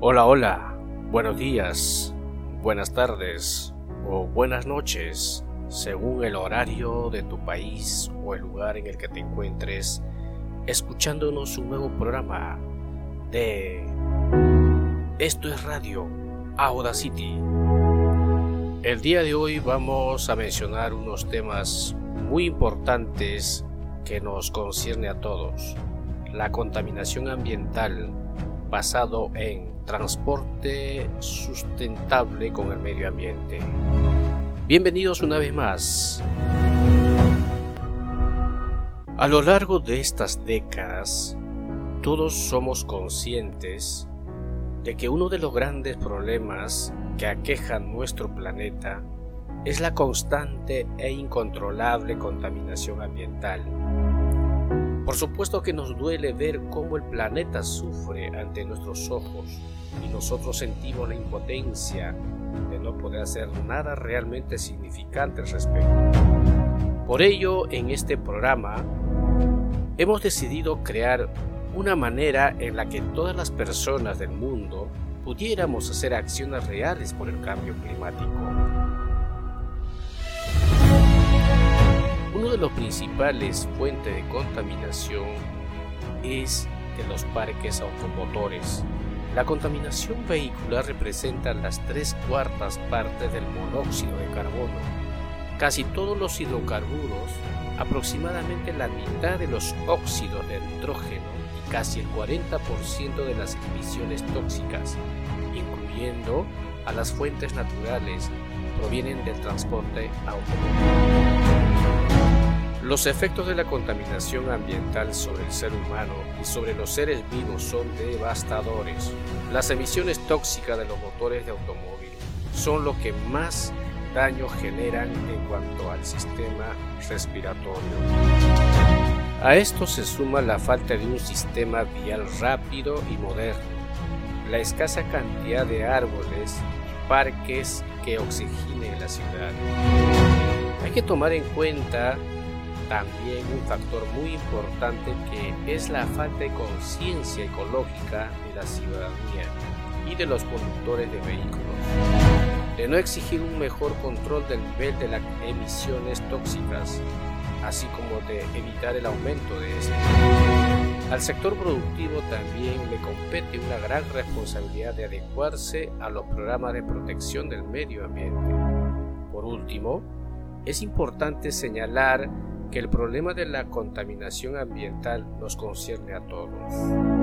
Hola, hola, buenos días, buenas tardes o buenas noches, según el horario de tu país o el lugar en el que te encuentres, escuchándonos un nuevo programa de Esto es Radio Audacity. El día de hoy vamos a mencionar unos temas muy importantes que nos concierne a todos. La contaminación ambiental basado en transporte sustentable con el medio ambiente. Bienvenidos una vez más. A lo largo de estas décadas, todos somos conscientes de que uno de los grandes problemas que aquejan nuestro planeta es la constante e incontrolable contaminación ambiental. Por supuesto que nos duele ver cómo el planeta sufre ante nuestros ojos y nosotros sentimos la impotencia de no poder hacer nada realmente significante al respecto. Por ello, en este programa, hemos decidido crear una manera en la que todas las personas del mundo pudiéramos hacer acciones reales por el cambio climático. De los principales fuentes de contaminación es de los parques automotores. La contaminación vehicular representa las tres cuartas partes del monóxido de carbono. Casi todos los hidrocarburos, aproximadamente la mitad de los óxidos de nitrógeno casi el 40% de las emisiones tóxicas, incluyendo a las fuentes naturales, provienen del transporte automóvil. Los efectos de la contaminación ambiental sobre el ser humano y sobre los seres vivos son devastadores. Las emisiones tóxicas de los motores de automóvil son lo que más daño generan en cuanto al sistema respiratorio. A esto se suma la falta de un sistema vial rápido y moderno, la escasa cantidad de árboles y parques que oxigenen la ciudad. Hay que tomar en cuenta también un factor muy importante que es la falta de conciencia ecológica de la ciudadanía y de los conductores de vehículos, de no exigir un mejor control del nivel de las emisiones tóxicas así como de evitar el aumento de este. Al sector productivo también le compete una gran responsabilidad de adecuarse a los programas de protección del medio ambiente. Por último, es importante señalar que el problema de la contaminación ambiental nos concierne a todos.